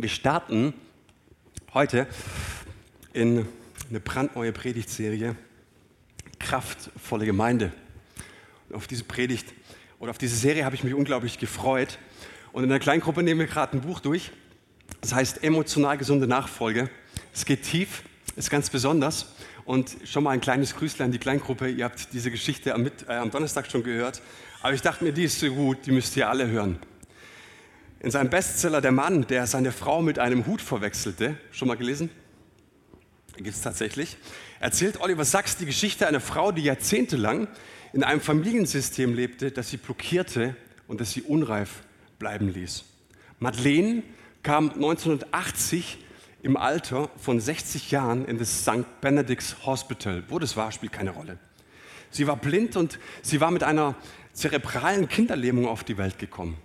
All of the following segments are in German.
Wir starten heute in eine brandneue Predigtserie Kraftvolle Gemeinde. Und auf diese Predigt oder auf diese Serie habe ich mich unglaublich gefreut. Und in der Kleingruppe nehmen wir gerade ein Buch durch. Das heißt Emotional gesunde Nachfolge. Es geht tief, ist ganz besonders. Und schon mal ein kleines Grüßlein an die Kleingruppe. Ihr habt diese Geschichte am, äh, am Donnerstag schon gehört. Aber ich dachte mir, die ist so gut, die müsst ihr alle hören. In seinem Bestseller Der Mann, der seine Frau mit einem Hut verwechselte, schon mal gelesen? Gibt es tatsächlich. Erzählt Oliver Sachs die Geschichte einer Frau, die jahrzehntelang in einem Familiensystem lebte, das sie blockierte und das sie unreif bleiben ließ. Madeleine kam 1980 im Alter von 60 Jahren in das St. Benedict's Hospital. Wo das war, spielt keine Rolle. Sie war blind und sie war mit einer zerebralen Kinderlähmung auf die Welt gekommen.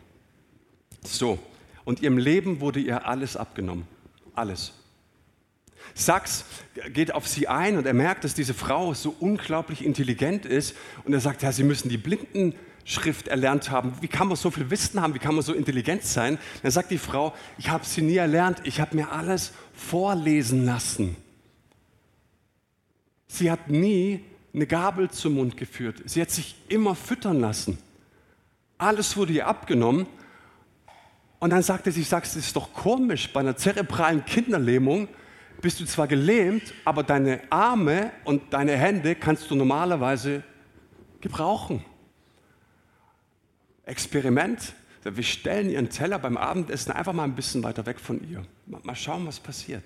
So, und ihrem Leben wurde ihr alles abgenommen. Alles. Sachs geht auf sie ein und er merkt, dass diese Frau so unglaublich intelligent ist und er sagt, ja, sie müssen die Blindenschrift erlernt haben. Wie kann man so viel Wissen haben? Wie kann man so intelligent sein? Dann sagt die Frau, ich habe sie nie erlernt. Ich habe mir alles vorlesen lassen. Sie hat nie eine Gabel zum Mund geführt. Sie hat sich immer füttern lassen. Alles wurde ihr abgenommen. Und dann sagte sie, sagst, es ist doch komisch, bei einer zerebralen Kinderlähmung bist du zwar gelähmt, aber deine Arme und deine Hände kannst du normalerweise gebrauchen. Experiment. Wir stellen ihren Teller beim Abendessen einfach mal ein bisschen weiter weg von ihr. Mal schauen, was passiert.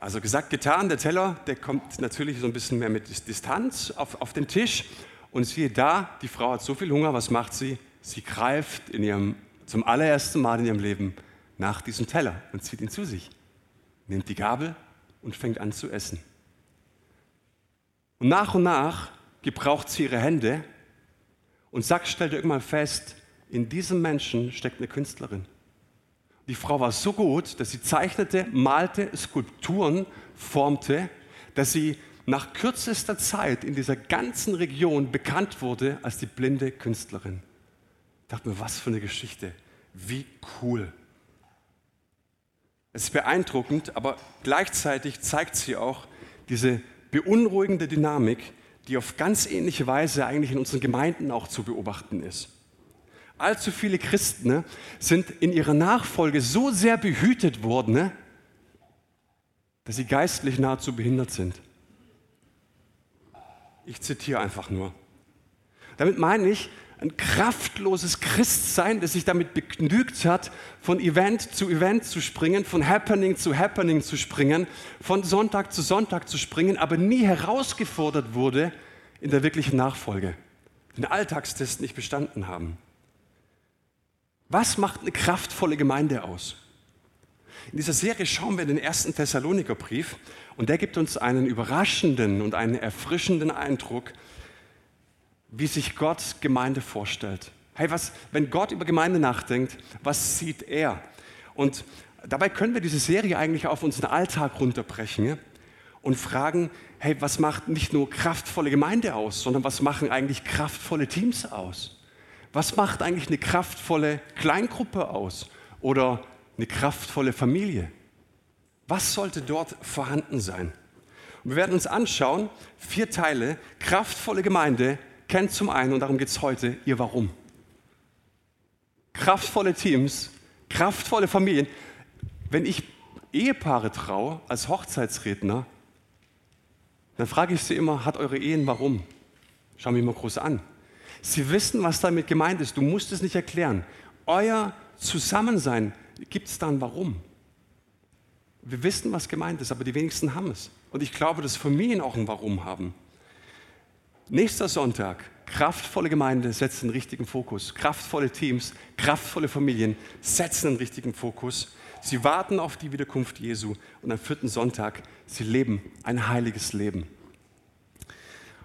Also gesagt, getan, der Teller, der kommt natürlich so ein bisschen mehr mit Distanz auf, auf den Tisch. Und siehe da, die Frau hat so viel Hunger, was macht sie? Sie greift in ihrem, zum allerersten Mal in ihrem Leben nach diesem Teller und zieht ihn zu sich, nimmt die Gabel und fängt an zu essen. Und nach und nach gebraucht sie ihre Hände und Sachs stellt irgendwann fest, in diesem Menschen steckt eine Künstlerin. Die Frau war so gut, dass sie zeichnete, malte, Skulpturen formte, dass sie nach kürzester Zeit in dieser ganzen Region bekannt wurde als die blinde Künstlerin. Ich dachte mir, was für eine Geschichte. Wie cool. Es ist beeindruckend, aber gleichzeitig zeigt sie auch diese beunruhigende Dynamik, die auf ganz ähnliche Weise eigentlich in unseren Gemeinden auch zu beobachten ist. Allzu viele Christen ne, sind in ihrer Nachfolge so sehr behütet worden, ne, dass sie geistlich nahezu behindert sind. Ich zitiere einfach nur. Damit meine ich ein kraftloses Christsein, das sich damit begnügt hat, von Event zu Event zu springen, von Happening zu Happening zu springen, von Sonntag zu Sonntag zu springen, aber nie herausgefordert wurde in der wirklichen Nachfolge, den Alltagstest nicht bestanden haben. Was macht eine kraftvolle Gemeinde aus? In dieser Serie schauen wir den ersten Thessalonikerbrief und der gibt uns einen überraschenden und einen erfrischenden Eindruck, wie sich Gott Gemeinde vorstellt. Hey, was, wenn Gott über Gemeinde nachdenkt, was sieht er? Und dabei können wir diese Serie eigentlich auf unseren Alltag runterbrechen und fragen, hey, was macht nicht nur kraftvolle Gemeinde aus, sondern was machen eigentlich kraftvolle Teams aus? Was macht eigentlich eine kraftvolle Kleingruppe aus oder eine kraftvolle Familie? Was sollte dort vorhanden sein? Und wir werden uns anschauen, vier Teile, kraftvolle Gemeinde kennt zum einen, und darum geht es heute, ihr Warum. Kraftvolle Teams, kraftvolle Familien. Wenn ich Ehepaare traue als Hochzeitsredner, dann frage ich sie immer, hat eure Ehen Warum? Schau mich mal groß an. Sie wissen, was damit gemeint ist. Du musst es nicht erklären. Euer Zusammensein gibt es dann warum. Wir wissen, was gemeint ist, aber die wenigsten haben es. Und ich glaube, dass Familien auch ein Warum haben. Nächster Sonntag, kraftvolle Gemeinde setzt den richtigen Fokus. Kraftvolle Teams, kraftvolle Familien setzen den richtigen Fokus. Sie warten auf die Wiederkunft Jesu und am vierten Sonntag, sie leben ein heiliges Leben.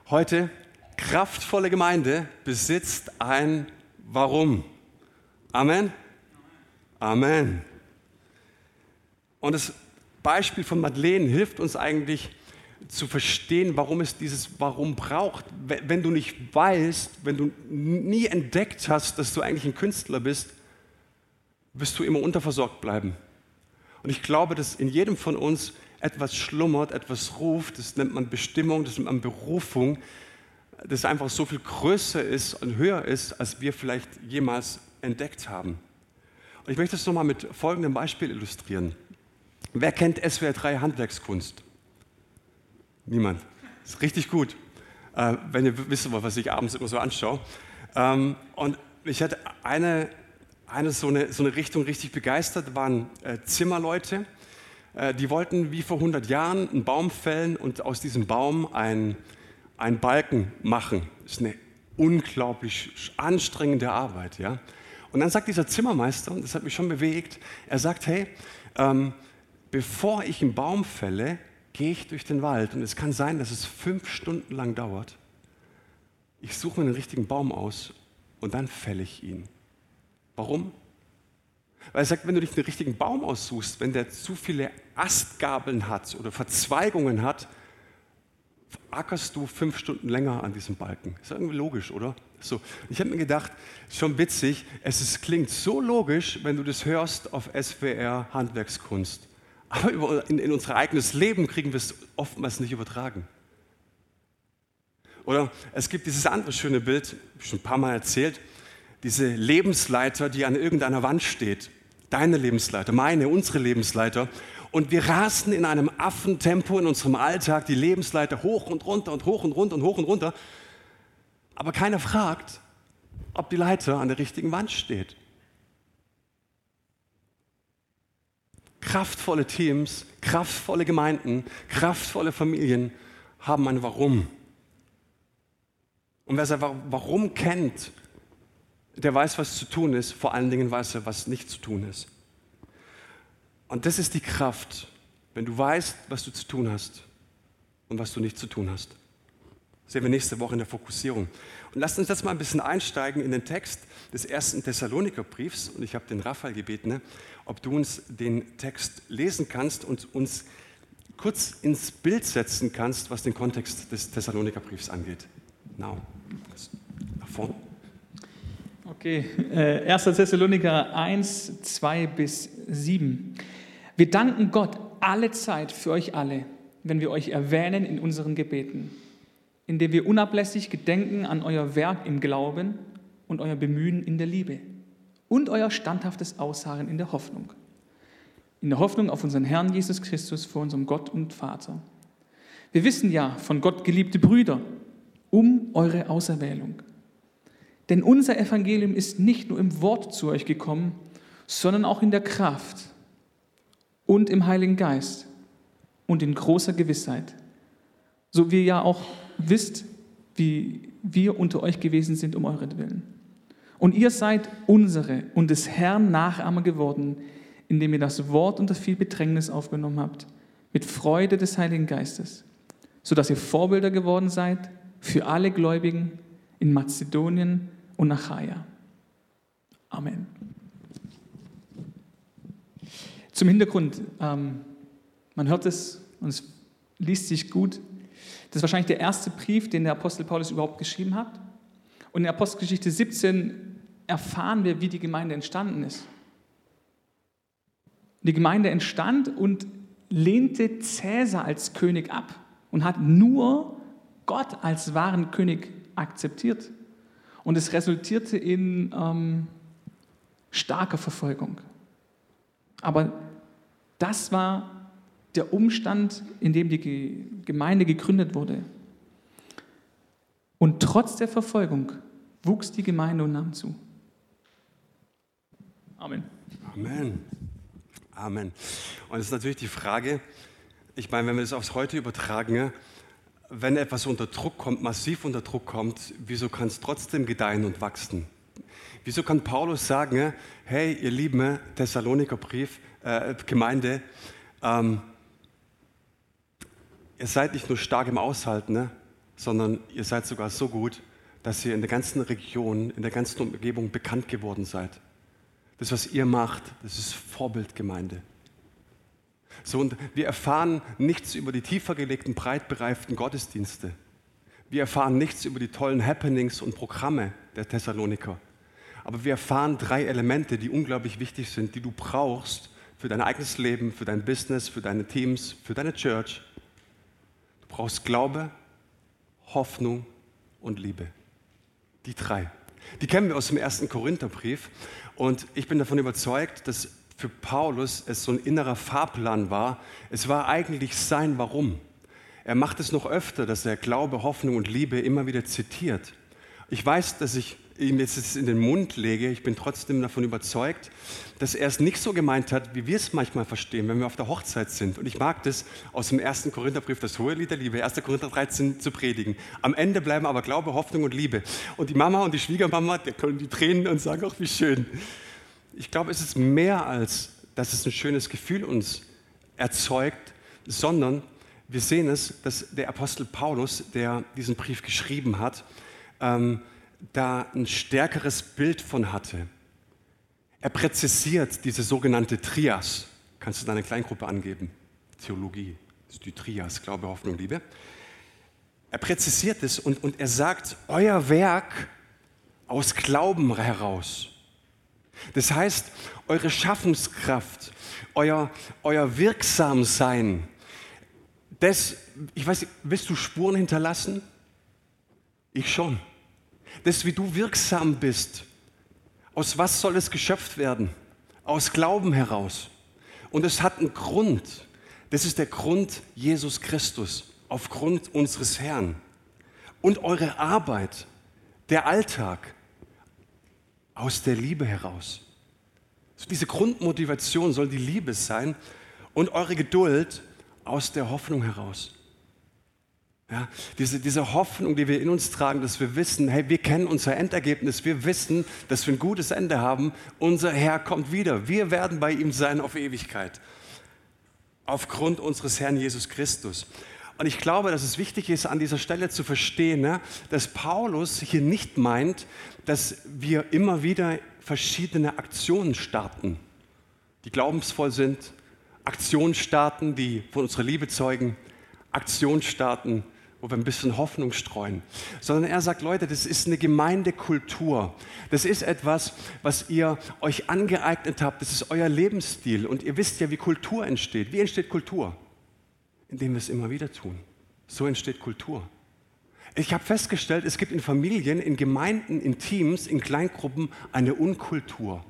Heute kraftvolle Gemeinde besitzt ein Warum. Amen? Amen. Und das Beispiel von Madeleine hilft uns eigentlich zu verstehen, warum es dieses Warum braucht. Wenn du nicht weißt, wenn du nie entdeckt hast, dass du eigentlich ein Künstler bist, wirst du immer unterversorgt bleiben. Und ich glaube, dass in jedem von uns etwas schlummert, etwas ruft, das nennt man Bestimmung, das nennt man Berufung, das einfach so viel größer ist und höher ist, als wir vielleicht jemals entdeckt haben. Und ich möchte das nochmal mit folgendem Beispiel illustrieren. Wer kennt SWR 3 Handwerkskunst? Niemand. Das ist richtig gut, äh, wenn ihr wisst, was ich abends immer so anschaue. Ähm, und ich hatte eine, eine, so, eine so eine Richtung richtig begeistert, waren äh, Zimmerleute. Äh, die wollten wie vor 100 Jahren einen Baum fällen und aus diesem Baum ein, ein Balken machen. Das ist eine unglaublich anstrengende Arbeit. Ja? Und dann sagt dieser Zimmermeister, und das hat mich schon bewegt, er sagt, hey, ähm, bevor ich einen Baum fälle, gehe ich durch den Wald und es kann sein, dass es fünf Stunden lang dauert. Ich suche mir einen richtigen Baum aus und dann fälle ich ihn. Warum? Weil er sagt, wenn du dich einen richtigen Baum aussuchst, wenn der zu viele Astgabeln hat oder Verzweigungen hat, ackerst du fünf Stunden länger an diesem Balken. Ist irgendwie logisch, oder? So, ich habe mir gedacht, schon witzig, es ist, klingt so logisch, wenn du das hörst auf SWR Handwerkskunst. Aber in, in unser eigenes Leben kriegen wir es oftmals nicht übertragen. Oder es gibt dieses andere schöne Bild, schon ein paar Mal erzählt, diese Lebensleiter, die an irgendeiner Wand steht. Deine Lebensleiter, meine, unsere Lebensleiter. Und wir rasen in einem Affentempo in unserem Alltag die Lebensleiter hoch und runter und hoch und runter und hoch und runter. Aber keiner fragt, ob die Leiter an der richtigen Wand steht. Kraftvolle Teams, kraftvolle Gemeinden, kraftvolle Familien haben ein Warum. Und wer sein Warum kennt, der weiß, was zu tun ist. Vor allen Dingen weiß er, was nicht zu tun ist. Und das ist die Kraft, wenn du weißt, was du zu tun hast und was du nicht zu tun hast. Das sehen wir nächste Woche in der Fokussierung. Und lasst uns jetzt mal ein bisschen einsteigen in den Text des ersten Thessalonikerbriefs. Und ich habe den Raphael gebeten, ne, ob du uns den Text lesen kannst und uns kurz ins Bild setzen kannst, was den Kontext des Thessalonikerbriefs angeht. Now. Nach vorne. Okay, äh, 1. Thessaloniker 1, 2 bis 7. Wir danken Gott alle Zeit für euch alle, wenn wir euch erwähnen in unseren Gebeten, indem wir unablässig gedenken an euer Werk im Glauben und euer Bemühen in der Liebe und euer standhaftes Ausharren in der Hoffnung. In der Hoffnung auf unseren Herrn Jesus Christus vor unserem Gott und Vater. Wir wissen ja, von Gott geliebte Brüder, um eure Auserwählung denn unser Evangelium ist nicht nur im Wort zu euch gekommen, sondern auch in der Kraft und im Heiligen Geist und in großer Gewissheit. So wie ja auch wisst, wie wir unter euch gewesen sind um euretwillen. Und ihr seid unsere und des Herrn Nachahmer geworden, indem ihr das Wort unter viel Bedrängnis aufgenommen habt, mit Freude des Heiligen Geistes, sodass ihr Vorbilder geworden seid für alle Gläubigen in Mazedonien und Achaia. Amen. Zum Hintergrund, ähm, man hört es und es liest sich gut. Das ist wahrscheinlich der erste Brief, den der Apostel Paulus überhaupt geschrieben hat. Und in der Apostelgeschichte 17 erfahren wir, wie die Gemeinde entstanden ist. Die Gemeinde entstand und lehnte Cäsar als König ab und hat nur Gott als wahren König akzeptiert. Und es resultierte in ähm, starker Verfolgung. Aber das war der Umstand, in dem die Gemeinde gegründet wurde. Und trotz der Verfolgung wuchs die Gemeinde und nahm zu. Amen. Amen. Amen. Und es ist natürlich die Frage, ich meine, wenn wir das aufs Heute übertragen, wenn etwas unter Druck kommt, massiv unter Druck kommt, wieso kann es trotzdem gedeihen und wachsen? Wieso kann Paulus sagen, hey, ihr lieben Thessaloniker Brief, äh, Gemeinde, ähm, ihr seid nicht nur stark im Aushalten, ne, sondern ihr seid sogar so gut, dass ihr in der ganzen Region, in der ganzen Umgebung bekannt geworden seid. Das, was ihr macht, das ist Vorbildgemeinde. So, und wir erfahren nichts über die tiefer gelegten, breit bereiften Gottesdienste. Wir erfahren nichts über die tollen Happenings und Programme der Thessaloniker. Aber wir erfahren drei Elemente, die unglaublich wichtig sind, die du brauchst für dein eigenes Leben, für dein Business, für deine Teams, für deine Church. Brauchst Glaube, Hoffnung und Liebe. Die drei. Die kennen wir aus dem ersten Korintherbrief. Und ich bin davon überzeugt, dass für Paulus es so ein innerer Fahrplan war. Es war eigentlich sein Warum. Er macht es noch öfter, dass er Glaube, Hoffnung und Liebe immer wieder zitiert. Ich weiß, dass ich ihm jetzt in den Mund lege, ich bin trotzdem davon überzeugt, dass er es nicht so gemeint hat, wie wir es manchmal verstehen, wenn wir auf der Hochzeit sind. Und ich mag das aus dem ersten Korintherbrief, das hohe Lied der Liebe, 1. Korinther 13 zu predigen. Am Ende bleiben aber Glaube, Hoffnung und Liebe. Und die Mama und die Schwiegermama, die können die Tränen und sagen auch, wie schön. Ich glaube, es ist mehr als, dass es ein schönes Gefühl uns erzeugt, sondern wir sehen es, dass der Apostel Paulus, der diesen Brief geschrieben hat, ähm, da ein stärkeres Bild von hatte. Er präzisiert diese sogenannte Trias. Kannst du deine Kleingruppe angeben? Theologie, das ist die Trias, Glaube, Hoffnung, Liebe. Er präzisiert es und, und er sagt, euer Werk aus Glauben heraus. Das heißt, eure Schaffenskraft, euer, euer Wirksamsein, das, ich weiß, willst du Spuren hinterlassen? Ich schon das, wie du wirksam bist. Aus was soll es geschöpft werden? Aus Glauben heraus. Und es hat einen Grund. Das ist der Grund Jesus Christus, aufgrund unseres Herrn. Und eure Arbeit, der Alltag, aus der Liebe heraus. So diese Grundmotivation soll die Liebe sein und eure Geduld aus der Hoffnung heraus. Ja, diese, diese Hoffnung, die wir in uns tragen, dass wir wissen, hey, wir kennen unser Endergebnis, wir wissen, dass wir ein gutes Ende haben, unser Herr kommt wieder, wir werden bei ihm sein auf Ewigkeit, aufgrund unseres Herrn Jesus Christus. Und ich glaube, dass es wichtig ist, an dieser Stelle zu verstehen, ne, dass Paulus hier nicht meint, dass wir immer wieder verschiedene Aktionen starten, die glaubensvoll sind, Aktionen starten, die von unserer Liebe zeugen, Aktionen starten, wo wir ein bisschen Hoffnung streuen, sondern er sagt, Leute, das ist eine Gemeindekultur. Das ist etwas, was ihr euch angeeignet habt. Das ist euer Lebensstil. Und ihr wisst ja, wie Kultur entsteht. Wie entsteht Kultur? Indem wir es immer wieder tun. So entsteht Kultur. Ich habe festgestellt, es gibt in Familien, in Gemeinden, in Teams, in Kleingruppen eine Unkultur.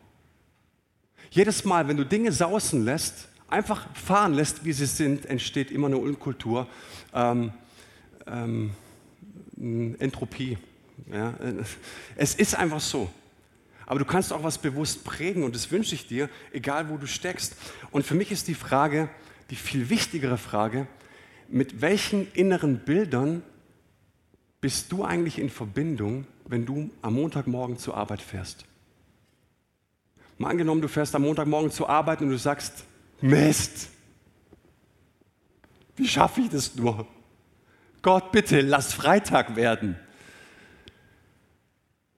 Jedes Mal, wenn du Dinge sausen lässt, einfach fahren lässt, wie sie sind, entsteht immer eine Unkultur. Ähm, ähm, Entropie. Ja? Es ist einfach so. Aber du kannst auch was bewusst prägen und das wünsche ich dir, egal wo du steckst. Und für mich ist die Frage, die viel wichtigere Frage, mit welchen inneren Bildern bist du eigentlich in Verbindung, wenn du am Montagmorgen zur Arbeit fährst? Mal angenommen, du fährst am Montagmorgen zur Arbeit und du sagst, Mist, wie schaffe ich das nur? Gott, bitte, lass Freitag werden.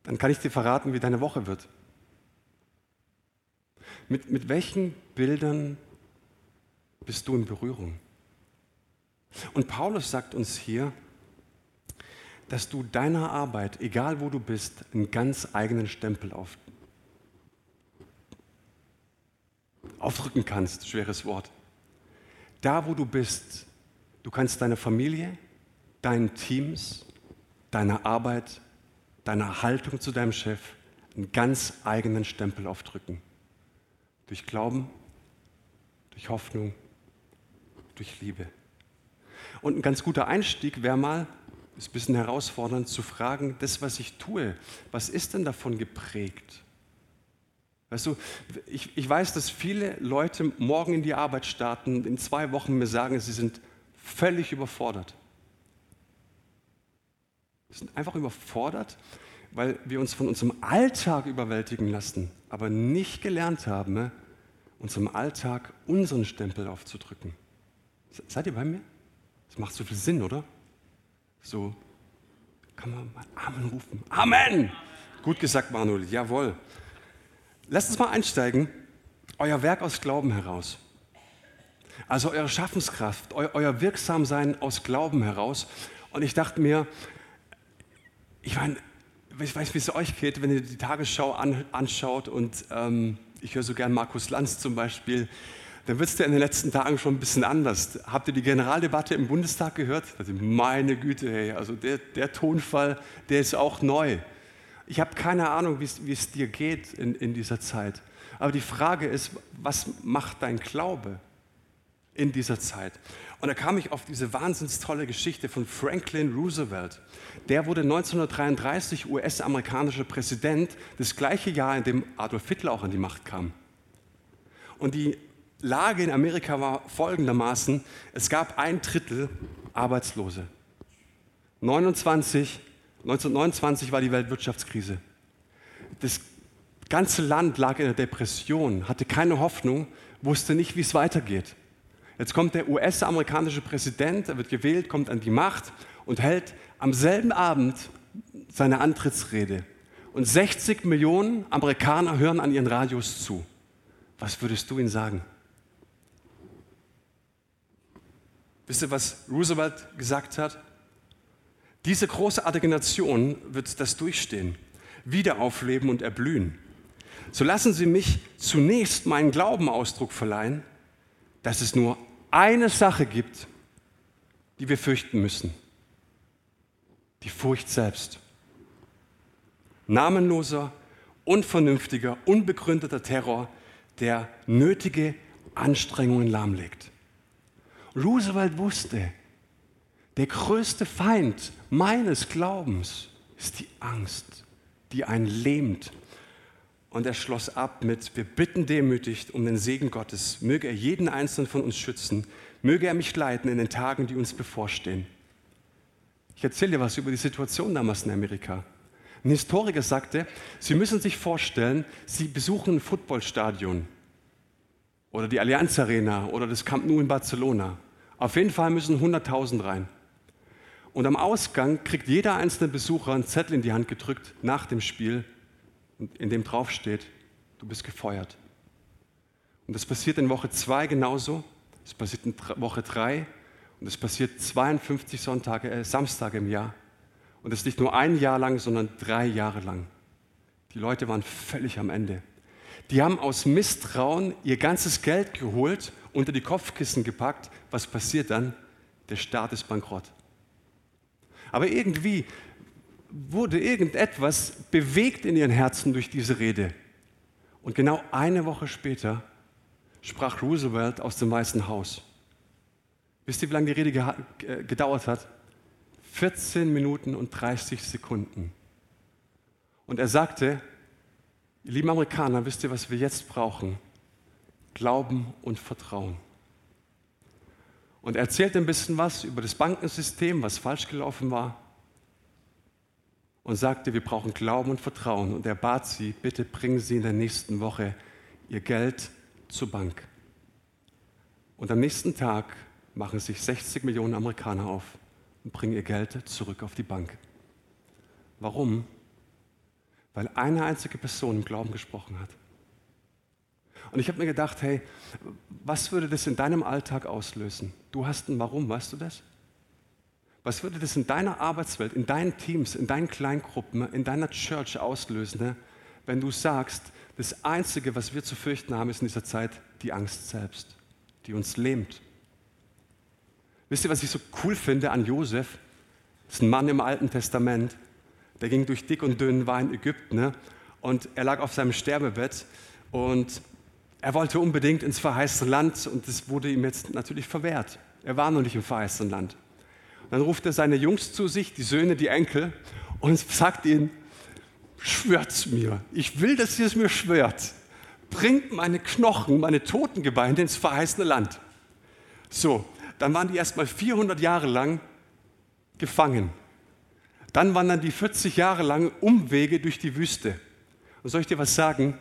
Dann kann ich dir verraten, wie deine Woche wird. Mit, mit welchen Bildern bist du in Berührung? Und Paulus sagt uns hier, dass du deiner Arbeit, egal wo du bist, einen ganz eigenen Stempel auf, aufdrücken kannst. Schweres Wort. Da, wo du bist, du kannst deine Familie, deinen Teams, deiner Arbeit, deiner Haltung zu deinem Chef einen ganz eigenen Stempel aufdrücken. Durch Glauben, durch Hoffnung, durch Liebe. Und ein ganz guter Einstieg wäre mal, ist ein bisschen herausfordernd zu fragen, das, was ich tue, was ist denn davon geprägt? Weißt du, ich, ich weiß, dass viele Leute morgen in die Arbeit starten, in zwei Wochen mir sagen, sie sind völlig überfordert. Wir sind einfach überfordert, weil wir uns von unserem Alltag überwältigen lassen, aber nicht gelernt haben, ne, unserem Alltag unseren Stempel aufzudrücken. Seid ihr bei mir? Das macht so viel Sinn, oder? So kann man mal Amen rufen. Amen! Gut gesagt, Manuel, jawohl. Lasst uns mal einsteigen. Euer Werk aus Glauben heraus. Also eure Schaffenskraft, eu euer Wirksamsein aus Glauben heraus. Und ich dachte mir, ich meine, ich weiß, wie es euch geht, wenn ihr die Tagesschau an, anschaut und ähm, ich höre so gern Markus Lanz zum Beispiel. dann wird es dir in den letzten Tagen schon ein bisschen anders. Habt ihr die Generaldebatte im Bundestag gehört? Also meine Güte, hey, also der, der Tonfall, der ist auch neu. Ich habe keine Ahnung, wie es dir geht in, in dieser Zeit. Aber die Frage ist, was macht dein Glaube in dieser Zeit? Und da kam ich auf diese wahnsinns tolle Geschichte von Franklin Roosevelt. Der wurde 1933 US-amerikanischer Präsident, das gleiche Jahr, in dem Adolf Hitler auch an die Macht kam. Und die Lage in Amerika war folgendermaßen, es gab ein Drittel Arbeitslose. 29, 1929 war die Weltwirtschaftskrise. Das ganze Land lag in der Depression, hatte keine Hoffnung, wusste nicht, wie es weitergeht. Jetzt kommt der US-amerikanische Präsident, er wird gewählt, kommt an die Macht und hält am selben Abend seine Antrittsrede. Und 60 Millionen Amerikaner hören an ihren Radios zu. Was würdest du ihnen sagen? Wisst ihr, was Roosevelt gesagt hat? Diese großartige Nation wird das durchstehen, wieder aufleben und erblühen. So lassen Sie mich zunächst meinen Glauben Ausdruck verleihen, dass es nur eine Sache gibt, die wir fürchten müssen. Die Furcht selbst. Namenloser, unvernünftiger, unbegründeter Terror, der nötige Anstrengungen lahmlegt. Roosevelt wusste, der größte Feind meines Glaubens ist die Angst, die einen lähmt. Und er schloss ab mit, wir bitten demütig um den Segen Gottes. Möge er jeden einzelnen von uns schützen. Möge er mich leiten in den Tagen, die uns bevorstehen. Ich erzähle dir was über die Situation damals in Amerika. Ein Historiker sagte, Sie müssen sich vorstellen, Sie besuchen ein Footballstadion oder die Allianz Arena oder das Camp Nou in Barcelona. Auf jeden Fall müssen 100.000 rein. Und am Ausgang kriegt jeder einzelne Besucher einen Zettel in die Hand gedrückt nach dem Spiel, in dem drauf steht, du bist gefeuert. Und das passiert in Woche 2 genauso, es passiert in Woche 3 und es passiert 52 Sonntage, äh, Samstage im Jahr. Und das nicht nur ein Jahr lang, sondern drei Jahre lang. Die Leute waren völlig am Ende. Die haben aus Misstrauen ihr ganzes Geld geholt, unter die Kopfkissen gepackt. Was passiert dann? Der Staat ist bankrott. Aber irgendwie wurde irgendetwas bewegt in ihren Herzen durch diese Rede. Und genau eine Woche später sprach Roosevelt aus dem Weißen Haus. Wisst ihr, wie lange die Rede äh, gedauert hat? 14 Minuten und 30 Sekunden. Und er sagte, ihr lieben Amerikaner, wisst ihr, was wir jetzt brauchen? Glauben und Vertrauen. Und er erzählte ein bisschen was über das Bankensystem, was falsch gelaufen war. Und sagte, wir brauchen Glauben und Vertrauen. Und er bat sie, bitte bringen Sie in der nächsten Woche Ihr Geld zur Bank. Und am nächsten Tag machen sich 60 Millionen Amerikaner auf und bringen ihr Geld zurück auf die Bank. Warum? Weil eine einzige Person im Glauben gesprochen hat. Und ich habe mir gedacht, hey, was würde das in deinem Alltag auslösen? Du hast ein Warum, weißt du das? Was würde das in deiner Arbeitswelt, in deinen Teams, in deinen Kleingruppen, in deiner Church auslösen, ne? wenn du sagst, das Einzige, was wir zu fürchten haben, ist in dieser Zeit die Angst selbst, die uns lähmt, Wisst ihr, was ich so cool finde an Josef? Das ist ein Mann im Alten Testament, der ging durch dick und dünn, war in Ägypten ne? und er lag auf seinem Sterbebett und er wollte unbedingt ins verheißene Land und das wurde ihm jetzt natürlich verwehrt. Er war noch nicht im verheißenen Land. Dann ruft er seine Jungs zu sich, die Söhne, die Enkel, und sagt ihnen, schwört's mir, ich will, dass ihr es mir schwört. Bringt meine Knochen, meine Totengebeine ins verheißene Land. So, dann waren die erstmal 400 Jahre lang gefangen. Dann waren dann die 40 Jahre lang Umwege durch die Wüste. Und soll ich dir was sagen?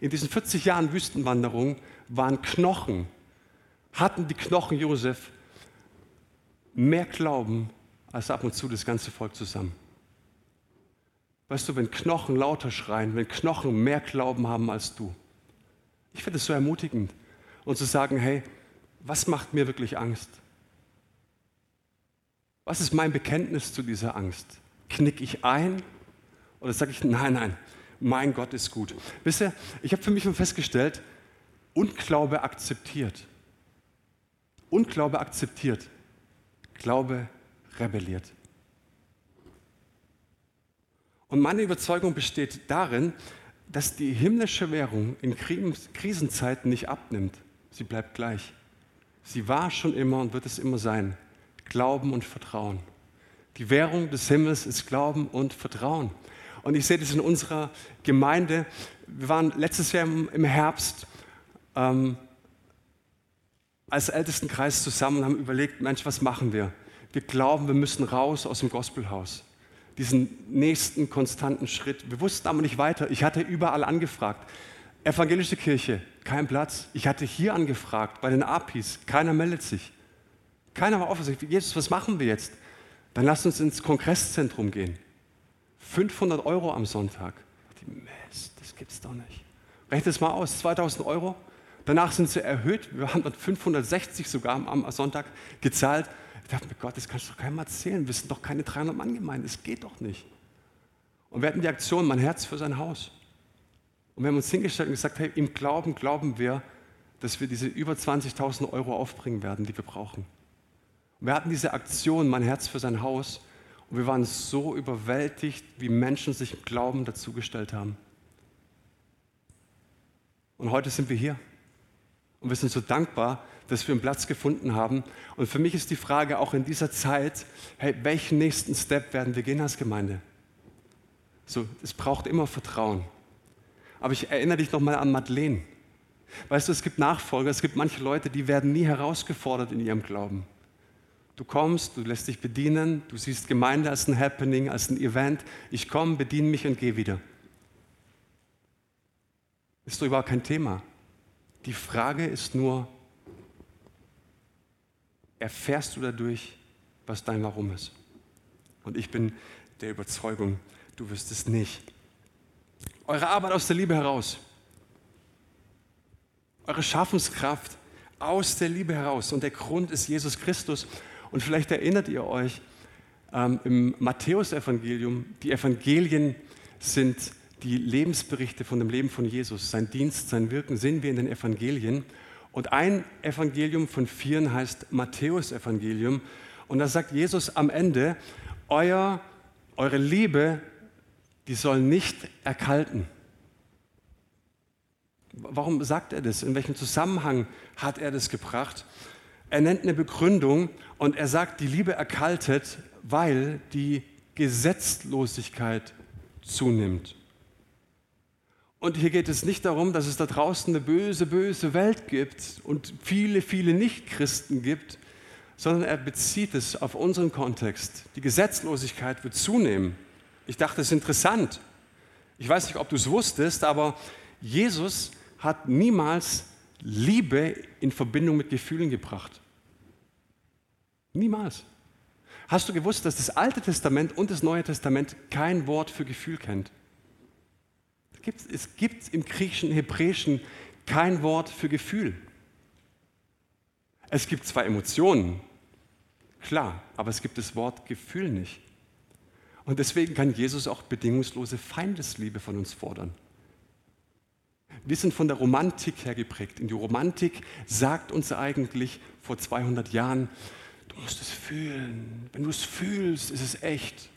In diesen 40 Jahren Wüstenwanderung waren Knochen, hatten die Knochen Josef mehr Glauben als ab und zu das ganze Volk zusammen. Weißt du, wenn Knochen lauter schreien, wenn Knochen mehr Glauben haben als du. Ich finde es so ermutigend und zu sagen, hey, was macht mir wirklich Angst? Was ist mein Bekenntnis zu dieser Angst? Knick ich ein oder sage ich, nein, nein, mein Gott ist gut? Wisst ihr, ich habe für mich schon festgestellt, Unglaube akzeptiert. Unglaube akzeptiert. Glaube rebelliert. Und meine Überzeugung besteht darin, dass die himmlische Währung in Krisenzeiten nicht abnimmt. Sie bleibt gleich. Sie war schon immer und wird es immer sein. Glauben und Vertrauen. Die Währung des Himmels ist Glauben und Vertrauen. Und ich sehe das in unserer Gemeinde. Wir waren letztes Jahr im Herbst ähm, als Ältestenkreis zusammen und haben überlegt, Mensch, was machen wir? Wir glauben, wir müssen raus aus dem Gospelhaus diesen nächsten konstanten Schritt. Wir wussten aber nicht weiter. Ich hatte überall angefragt. Evangelische Kirche, kein Platz. Ich hatte hier angefragt, bei den APIs, keiner meldet sich. Keiner war offen. Jesus, was machen wir jetzt? Dann lasst uns ins Kongresszentrum gehen. 500 Euro am Sonntag. Mist, das gibt's doch nicht. Rechnet es mal aus, 2000 Euro. Danach sind sie erhöht. Wir haben dann 560 sogar am Sonntag gezahlt. Ich dachte mir, Gott, das kannst du doch keinem erzählen. Wir sind doch keine 300 Mann gemeint. Das geht doch nicht. Und wir hatten die Aktion, mein Herz für sein Haus. Und wir haben uns hingestellt und gesagt, hey, im Glauben glauben wir, dass wir diese über 20.000 Euro aufbringen werden, die wir brauchen. Und wir hatten diese Aktion, mein Herz für sein Haus. Und wir waren so überwältigt, wie Menschen sich im Glauben dazugestellt haben. Und heute sind wir hier. Und wir sind so dankbar, dass wir einen Platz gefunden haben. Und für mich ist die Frage auch in dieser Zeit, hey, welchen nächsten Step werden wir gehen als Gemeinde? So, es braucht immer Vertrauen. Aber ich erinnere dich nochmal an Madeleine. Weißt du, es gibt Nachfolger, es gibt manche Leute, die werden nie herausgefordert in ihrem Glauben. Du kommst, du lässt dich bedienen, du siehst Gemeinde als ein Happening, als ein Event. Ich komme, bediene mich und gehe wieder. Ist doch überhaupt kein Thema. Die Frage ist nur, erfährst du dadurch, was dein Warum ist. Und ich bin der Überzeugung, du wirst es nicht. Eure Arbeit aus der Liebe heraus, eure Schaffenskraft aus der Liebe heraus. Und der Grund ist Jesus Christus. Und vielleicht erinnert ihr euch ähm, im Matthäusevangelium, die Evangelien sind die Lebensberichte von dem Leben von Jesus. Sein Dienst, sein Wirken sehen wir in den Evangelien. Und ein Evangelium von vieren heißt Matthäus-Evangelium. Und da sagt Jesus am Ende, euer, eure Liebe, die soll nicht erkalten. Warum sagt er das? In welchem Zusammenhang hat er das gebracht? Er nennt eine Begründung und er sagt, die Liebe erkaltet, weil die Gesetzlosigkeit zunimmt. Und hier geht es nicht darum, dass es da draußen eine böse, böse Welt gibt und viele, viele Nichtchristen gibt, sondern er bezieht es auf unseren Kontext. Die Gesetzlosigkeit wird zunehmen. Ich dachte, das ist interessant. Ich weiß nicht, ob du es wusstest, aber Jesus hat niemals Liebe in Verbindung mit Gefühlen gebracht. Niemals. Hast du gewusst, dass das Alte Testament und das Neue Testament kein Wort für Gefühl kennt? Gibt, es gibt im griechischen, hebräischen kein Wort für Gefühl. Es gibt zwar Emotionen, klar, aber es gibt das Wort Gefühl nicht. Und deswegen kann Jesus auch bedingungslose Feindesliebe von uns fordern. Wir sind von der Romantik her geprägt. Und die Romantik sagt uns eigentlich vor 200 Jahren, du musst es fühlen. Wenn du es fühlst, ist es echt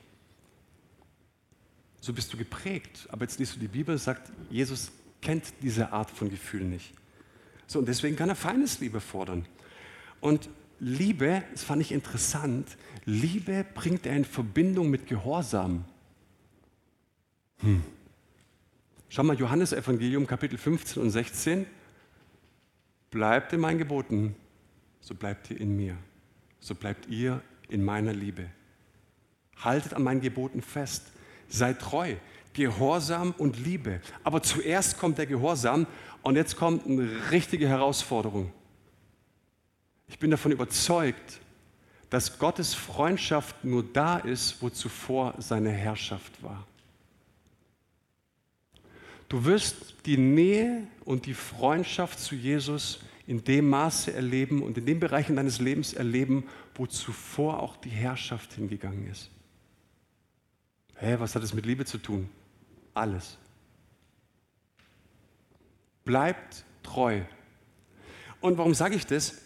so bist du geprägt. Aber jetzt liest du die Bibel, sagt, Jesus kennt diese Art von Gefühl nicht. So, und deswegen kann er Feindesliebe fordern. Und Liebe, das fand ich interessant, Liebe bringt er in Verbindung mit Gehorsam. Hm. Schau mal, Johannes Evangelium Kapitel 15 und 16. Bleibt in meinen Geboten, so bleibt ihr in mir. So bleibt ihr in meiner Liebe. Haltet an meinen Geboten fest. Sei treu, Gehorsam und Liebe. Aber zuerst kommt der Gehorsam und jetzt kommt eine richtige Herausforderung. Ich bin davon überzeugt, dass Gottes Freundschaft nur da ist, wo zuvor seine Herrschaft war. Du wirst die Nähe und die Freundschaft zu Jesus in dem Maße erleben und in den Bereichen deines Lebens erleben, wo zuvor auch die Herrschaft hingegangen ist. Hä, was hat es mit Liebe zu tun? Alles. Bleibt treu, Und warum sage ich das?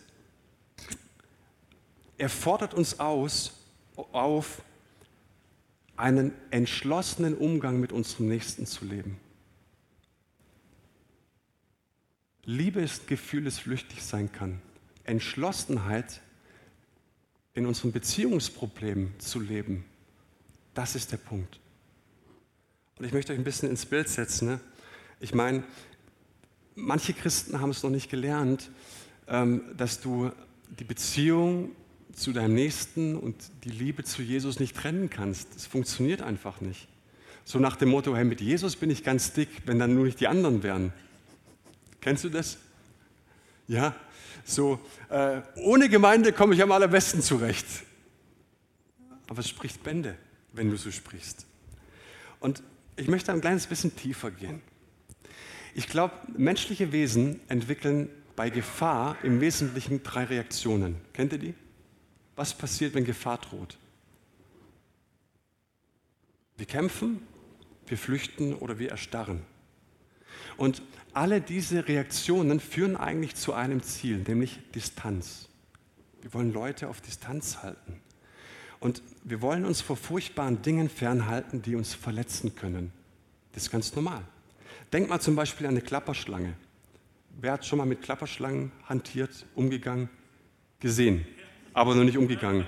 Er fordert uns aus, auf, einen entschlossenen Umgang mit unserem Nächsten zu leben. Liebe ist ein Gefühl, das flüchtig sein kann. Entschlossenheit in unseren Beziehungsproblemen zu leben, das ist der Punkt. Und ich möchte euch ein bisschen ins Bild setzen. Ne? Ich meine, manche Christen haben es noch nicht gelernt, ähm, dass du die Beziehung zu deinem Nächsten und die Liebe zu Jesus nicht trennen kannst. Das funktioniert einfach nicht. So nach dem Motto, hey, mit Jesus bin ich ganz dick, wenn dann nur nicht die anderen wären. Kennst du das? Ja, so, äh, ohne Gemeinde komme ich am allerbesten zurecht. Aber es spricht Bände, wenn du so sprichst. Und ich möchte ein kleines bisschen tiefer gehen. Ich glaube, menschliche Wesen entwickeln bei Gefahr im Wesentlichen drei Reaktionen. Kennt ihr die? Was passiert, wenn Gefahr droht? Wir kämpfen, wir flüchten oder wir erstarren. Und alle diese Reaktionen führen eigentlich zu einem Ziel, nämlich Distanz. Wir wollen Leute auf Distanz halten. Und wir wollen uns vor furchtbaren Dingen fernhalten, die uns verletzen können. Das ist ganz normal. Denk mal zum Beispiel an eine Klapperschlange. Wer hat schon mal mit Klapperschlangen hantiert, umgegangen? Gesehen, aber noch nicht umgegangen.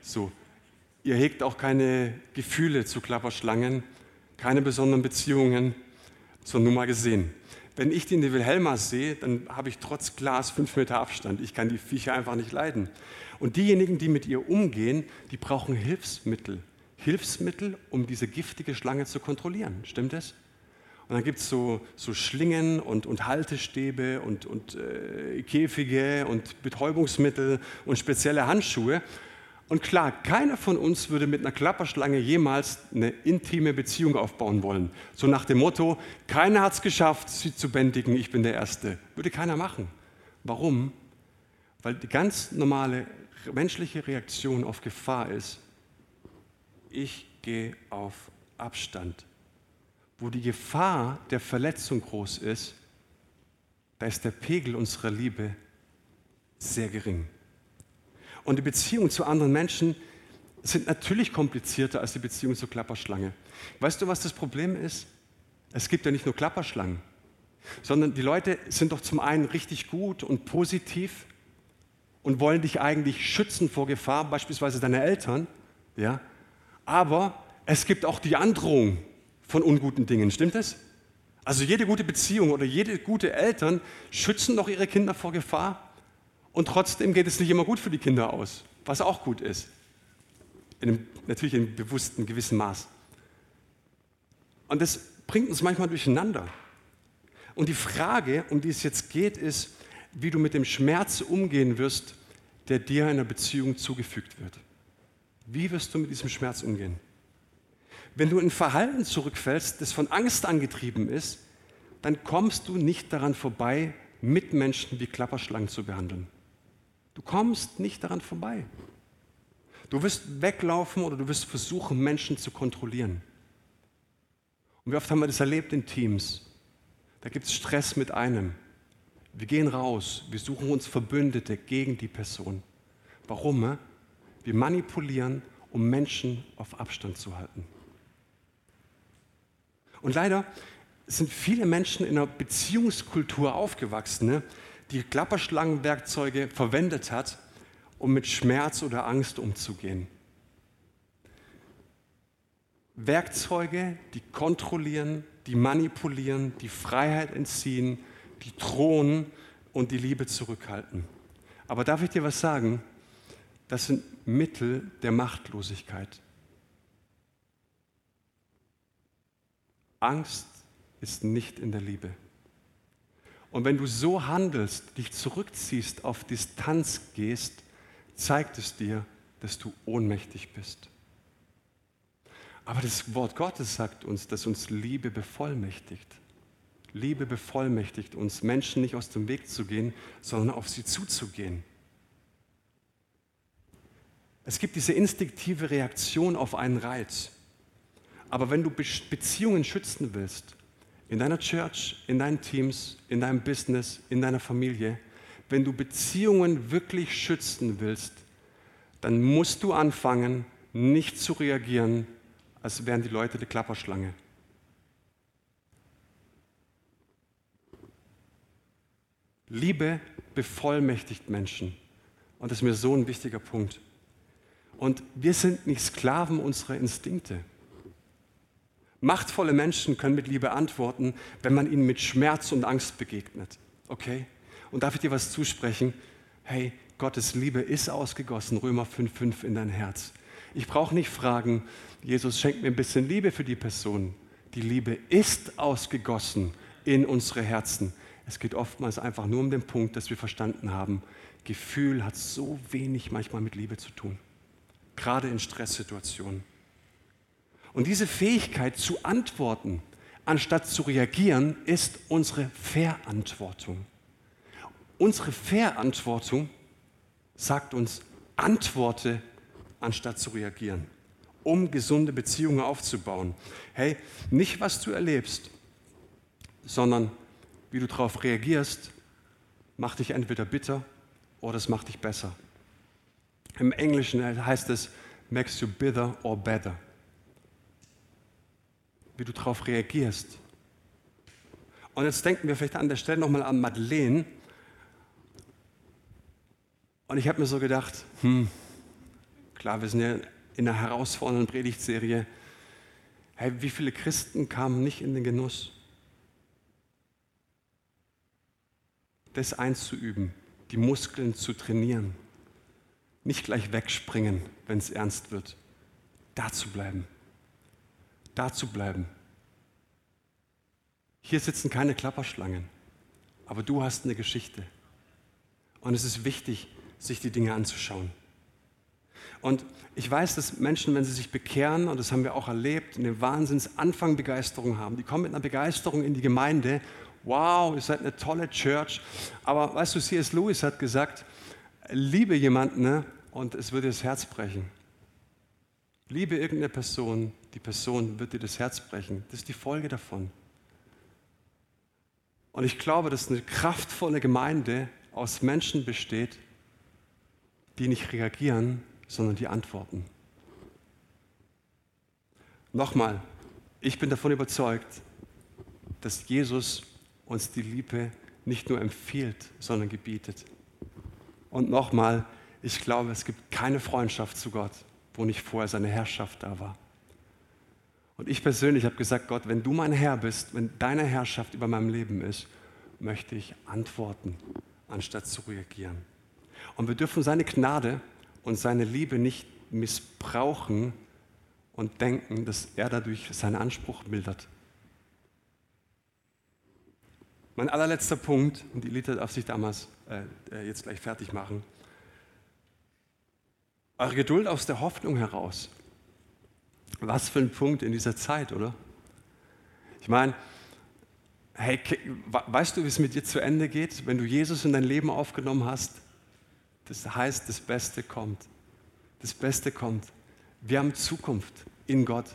So. Ihr hegt auch keine Gefühle zu Klapperschlangen, keine besonderen Beziehungen, sondern nur mal gesehen. Wenn ich die in der Wilhelma sehe, dann habe ich trotz Glas fünf Meter Abstand. Ich kann die Viecher einfach nicht leiden. Und diejenigen, die mit ihr umgehen, die brauchen Hilfsmittel. Hilfsmittel, um diese giftige Schlange zu kontrollieren. Stimmt das? Und dann gibt es so, so Schlingen und, und Haltestäbe und, und äh, Käfige und Betäubungsmittel und spezielle Handschuhe. Und klar, keiner von uns würde mit einer Klapperschlange jemals eine intime Beziehung aufbauen wollen. So nach dem Motto, keiner hat es geschafft, sie zu bändigen, ich bin der Erste. Würde keiner machen. Warum? Weil die ganz normale menschliche Reaktion auf Gefahr ist, ich gehe auf Abstand. Wo die Gefahr der Verletzung groß ist, da ist der Pegel unserer Liebe sehr gering. Und die Beziehungen zu anderen Menschen sind natürlich komplizierter als die Beziehung zur Klapperschlange. Weißt du, was das Problem ist? Es gibt ja nicht nur Klapperschlangen, sondern die Leute sind doch zum einen richtig gut und positiv und wollen dich eigentlich schützen vor Gefahr, beispielsweise deine Eltern, ja. Aber es gibt auch die Androhung von unguten Dingen, stimmt es? Also jede gute Beziehung oder jede gute Eltern schützen doch ihre Kinder vor Gefahr und trotzdem geht es nicht immer gut für die Kinder aus, was auch gut ist. In einem, natürlich in einem bewussten, gewissen Maß. Und das bringt uns manchmal durcheinander. Und die Frage, um die es jetzt geht, ist, wie du mit dem Schmerz umgehen wirst, der dir in einer Beziehung zugefügt wird. Wie wirst du mit diesem Schmerz umgehen? Wenn du in Verhalten zurückfällst, das von Angst angetrieben ist, dann kommst du nicht daran vorbei, Mitmenschen wie Klapperschlangen zu behandeln. Du kommst nicht daran vorbei. Du wirst weglaufen oder du wirst versuchen, Menschen zu kontrollieren. Und wie oft haben wir das erlebt in Teams? Da gibt es Stress mit einem. Wir gehen raus, wir suchen uns Verbündete gegen die Person. Warum? Wir manipulieren, um Menschen auf Abstand zu halten. Und leider sind viele Menschen in einer Beziehungskultur aufgewachsen? Die Klapperschlangenwerkzeuge verwendet hat, um mit Schmerz oder Angst umzugehen. Werkzeuge, die kontrollieren, die manipulieren, die Freiheit entziehen, die drohen und die Liebe zurückhalten. Aber darf ich dir was sagen? Das sind Mittel der Machtlosigkeit. Angst ist nicht in der Liebe. Und wenn du so handelst, dich zurückziehst, auf Distanz gehst, zeigt es dir, dass du ohnmächtig bist. Aber das Wort Gottes sagt uns, dass uns Liebe bevollmächtigt. Liebe bevollmächtigt uns, Menschen nicht aus dem Weg zu gehen, sondern auf sie zuzugehen. Es gibt diese instinktive Reaktion auf einen Reiz. Aber wenn du Beziehungen schützen willst, in deiner Church, in deinen Teams, in deinem Business, in deiner Familie, wenn du Beziehungen wirklich schützen willst, dann musst du anfangen, nicht zu reagieren, als wären die Leute die Klapperschlange. Liebe bevollmächtigt Menschen. Und das ist mir so ein wichtiger Punkt. Und wir sind nicht Sklaven unserer Instinkte. Machtvolle Menschen können mit Liebe antworten, wenn man ihnen mit Schmerz und Angst begegnet. Okay? Und darf ich dir was zusprechen? Hey, Gottes Liebe ist ausgegossen, Römer 5,5 in dein Herz. Ich brauche nicht fragen, Jesus schenkt mir ein bisschen Liebe für die Person. Die Liebe ist ausgegossen in unsere Herzen. Es geht oftmals einfach nur um den Punkt, dass wir verstanden haben, Gefühl hat so wenig manchmal mit Liebe zu tun, gerade in Stresssituationen. Und diese Fähigkeit zu antworten, anstatt zu reagieren, ist unsere Verantwortung. Unsere Verantwortung sagt uns, antworte, anstatt zu reagieren, um gesunde Beziehungen aufzubauen. Hey, nicht was du erlebst, sondern wie du darauf reagierst, macht dich entweder bitter oder es macht dich besser. Im Englischen heißt es, makes you bitter or better. Wie du darauf reagierst. Und jetzt denken wir vielleicht an der Stelle nochmal an Madeleine. Und ich habe mir so gedacht, hm, klar, wir sind ja in einer herausfordernden Predigtserie. Hey, wie viele Christen kamen nicht in den Genuss? das einzuüben, die Muskeln zu trainieren. Nicht gleich wegspringen, wenn es ernst wird. Da zu bleiben. Da zu bleiben. Hier sitzen keine Klapperschlangen, aber du hast eine Geschichte. Und es ist wichtig, sich die Dinge anzuschauen. Und ich weiß, dass Menschen, wenn sie sich bekehren, und das haben wir auch erlebt, eine Wahnsinns-Anfangbegeisterung haben. Die kommen mit einer Begeisterung in die Gemeinde wow, ihr seid eine tolle Church. Aber weißt du, C.S. Lewis hat gesagt, liebe jemanden ne, und es wird dir das Herz brechen. Liebe irgendeine Person, die Person wird dir das Herz brechen. Das ist die Folge davon. Und ich glaube, dass eine kraftvolle Gemeinde aus Menschen besteht, die nicht reagieren, sondern die antworten. Nochmal, ich bin davon überzeugt, dass Jesus uns die Liebe nicht nur empfiehlt, sondern gebietet. Und nochmal, ich glaube, es gibt keine Freundschaft zu Gott, wo nicht vorher seine Herrschaft da war. Und ich persönlich habe gesagt, Gott, wenn du mein Herr bist, wenn deine Herrschaft über meinem Leben ist, möchte ich antworten, anstatt zu reagieren. Und wir dürfen seine Gnade und seine Liebe nicht missbrauchen und denken, dass er dadurch seinen Anspruch mildert. Mein allerletzter Punkt, und die Elite darf sich damals äh, äh, jetzt gleich fertig machen. Eure Geduld aus der Hoffnung heraus. Was für ein Punkt in dieser Zeit, oder? Ich meine, hey, weißt du, wie es mit dir zu Ende geht, wenn du Jesus in dein Leben aufgenommen hast? Das heißt, das Beste kommt. Das Beste kommt. Wir haben Zukunft in Gott.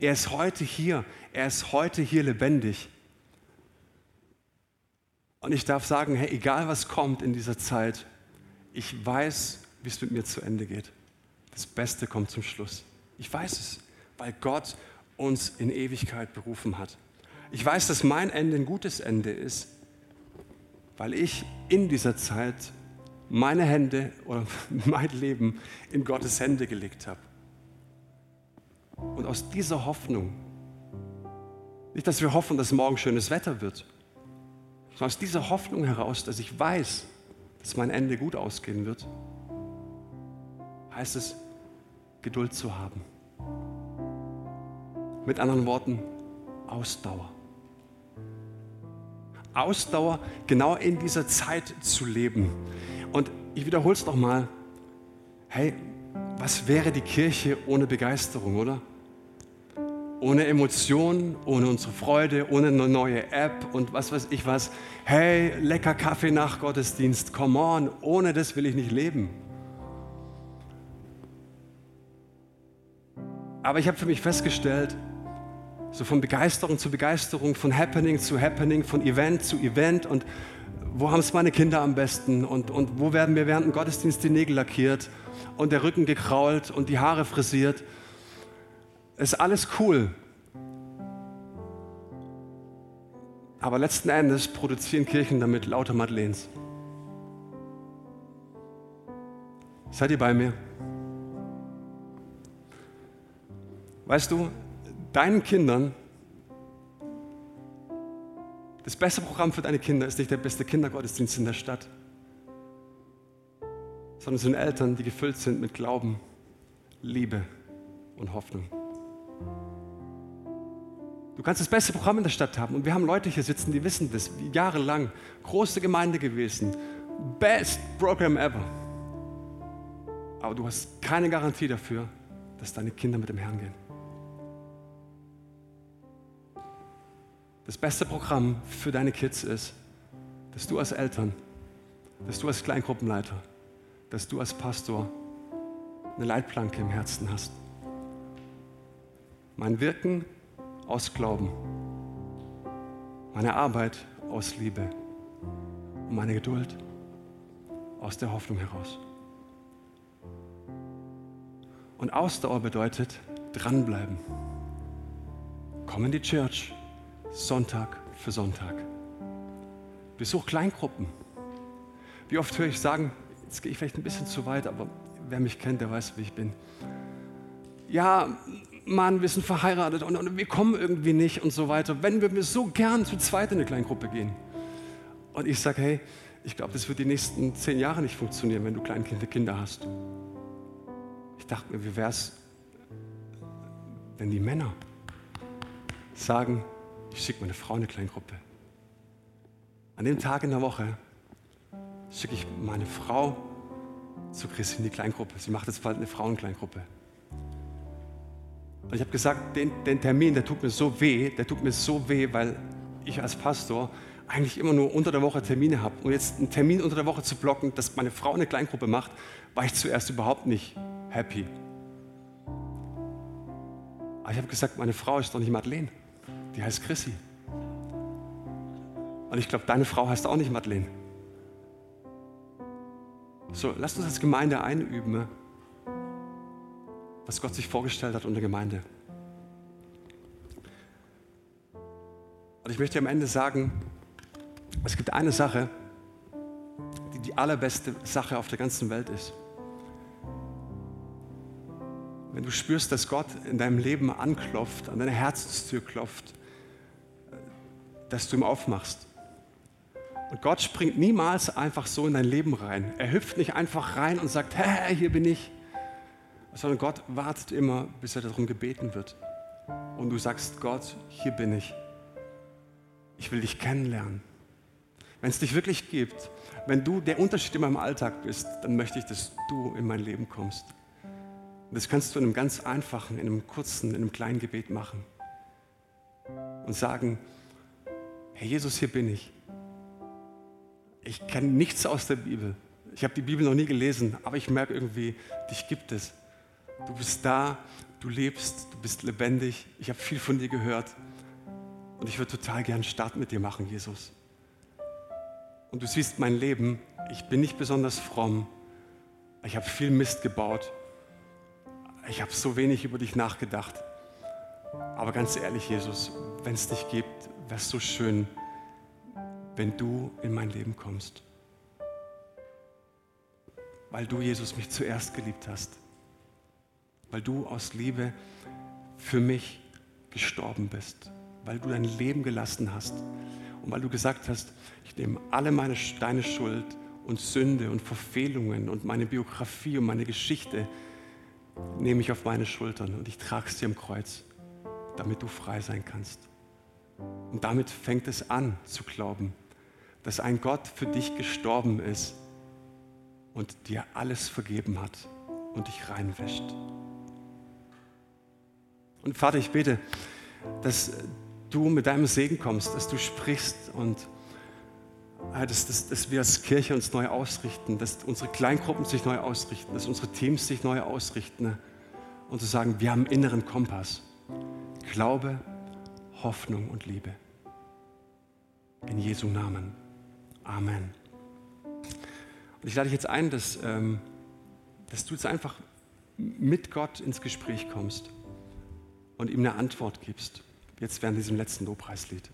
Er ist heute hier. Er ist heute hier lebendig. Und ich darf sagen, hey, egal was kommt in dieser Zeit, ich weiß, wie es mit mir zu Ende geht. Das Beste kommt zum Schluss. Ich weiß es, weil Gott uns in Ewigkeit berufen hat. Ich weiß, dass mein Ende ein gutes Ende ist, weil ich in dieser Zeit meine Hände oder mein Leben in Gottes Hände gelegt habe. Und aus dieser Hoffnung, nicht, dass wir hoffen, dass morgen schönes Wetter wird, sondern aus dieser Hoffnung heraus, dass ich weiß, dass mein Ende gut ausgehen wird, heißt es, Geduld zu haben. Mit anderen Worten, Ausdauer. Ausdauer, genau in dieser Zeit zu leben. Und ich wiederhole es nochmal. Hey, was wäre die Kirche ohne Begeisterung, oder? ohne Emotionen, ohne unsere Freude, ohne eine neue App und was weiß ich was. Hey, lecker Kaffee nach Gottesdienst, come on, ohne das will ich nicht leben. Aber ich habe für mich festgestellt, so von Begeisterung zu Begeisterung, von Happening zu Happening, von Event zu Event und wo haben es meine Kinder am besten und, und wo werden mir während dem Gottesdienst die Nägel lackiert und der Rücken gekrault und die Haare frisiert. Ist alles cool. Aber letzten Endes produzieren Kirchen damit lauter Madeleines. Seid ihr bei mir? Weißt du, deinen Kindern, das beste Programm für deine Kinder ist nicht der beste Kindergottesdienst in der Stadt, sondern es sind Eltern, die gefüllt sind mit Glauben, Liebe und Hoffnung. Du kannst das beste Programm in der Stadt haben und wir haben Leute hier sitzen, die wissen das, jahrelang, große Gemeinde gewesen, best Program ever. Aber du hast keine Garantie dafür, dass deine Kinder mit dem Herrn gehen. Das beste Programm für deine Kids ist, dass du als Eltern, dass du als Kleingruppenleiter, dass du als Pastor eine Leitplanke im Herzen hast. Mein Wirken aus Glauben, meine Arbeit aus Liebe und meine Geduld aus der Hoffnung heraus. Und Ausdauer bedeutet dranbleiben. Komm in die Church, Sonntag für Sonntag. Besuch Kleingruppen. Wie oft höre ich sagen, jetzt gehe ich vielleicht ein bisschen zu weit, aber wer mich kennt, der weiß, wie ich bin. Ja, Mann, wir sind verheiratet und, und wir kommen irgendwie nicht und so weiter. Wenn wir so gern zu zweit in eine Kleingruppe gehen. Und ich sage, hey, ich glaube, das wird die nächsten zehn Jahre nicht funktionieren, wenn du Kleinkinder Kinder hast. Ich dachte mir, wie wäre es, wenn die Männer sagen, ich schicke meine Frau in eine Kleingruppe. An dem Tag in der Woche schicke ich meine Frau zu Christine in die Kleingruppe. Sie macht jetzt bald eine Frauenkleingruppe. Und ich habe gesagt, den, den Termin, der tut mir so weh, der tut mir so weh, weil ich als Pastor eigentlich immer nur unter der Woche Termine habe. Und jetzt einen Termin unter der Woche zu blocken, dass meine Frau eine Kleingruppe macht, war ich zuerst überhaupt nicht happy. Aber ich habe gesagt, meine Frau ist doch nicht Madeleine, die heißt Chrissy. Und ich glaube, deine Frau heißt auch nicht Madeleine. So, lasst uns als Gemeinde einüben, was Gott sich vorgestellt hat unter Gemeinde. Und ich möchte am Ende sagen, es gibt eine Sache, die die allerbeste Sache auf der ganzen Welt ist. Wenn du spürst, dass Gott in deinem Leben anklopft, an deine Herzenstür klopft, dass du ihm aufmachst. Und Gott springt niemals einfach so in dein Leben rein. Er hüpft nicht einfach rein und sagt, hä, hier bin ich sondern Gott wartet immer, bis er darum gebeten wird. Und du sagst, Gott, hier bin ich. Ich will dich kennenlernen. Wenn es dich wirklich gibt, wenn du der Unterschied in meinem Alltag bist, dann möchte ich, dass du in mein Leben kommst. Und das kannst du in einem ganz einfachen, in einem kurzen, in einem kleinen Gebet machen. Und sagen, Herr Jesus, hier bin ich. Ich kenne nichts aus der Bibel. Ich habe die Bibel noch nie gelesen, aber ich merke irgendwie, dich gibt es. Du bist da, du lebst, du bist lebendig. Ich habe viel von dir gehört. Und ich würde total gern Start mit dir machen, Jesus. Und du siehst mein Leben, ich bin nicht besonders fromm. Ich habe viel Mist gebaut. Ich habe so wenig über dich nachgedacht. Aber ganz ehrlich, Jesus, wenn es dich gibt, wäre es so schön, wenn du in mein Leben kommst. Weil du, Jesus, mich zuerst geliebt hast. Weil du aus Liebe für mich gestorben bist, weil du dein Leben gelassen hast. Und weil du gesagt hast, ich nehme alle meine, deine Schuld und Sünde und Verfehlungen und meine Biografie und meine Geschichte nehme ich auf meine Schultern. Und ich trage dir am Kreuz, damit du frei sein kannst. Und damit fängt es an zu glauben, dass ein Gott für dich gestorben ist und dir alles vergeben hat und dich reinwäscht. Und Vater, ich bete, dass du mit deinem Segen kommst, dass du sprichst und dass, dass, dass wir als Kirche uns neu ausrichten, dass unsere Kleingruppen sich neu ausrichten, dass unsere Teams sich neu ausrichten und zu sagen, wir haben einen inneren Kompass. Glaube, Hoffnung und Liebe. In Jesu Namen. Amen. Und ich lade dich jetzt ein, dass, ähm, dass du jetzt einfach mit Gott ins Gespräch kommst und ihm eine Antwort gibst. Jetzt während diesem letzten Lobpreislied.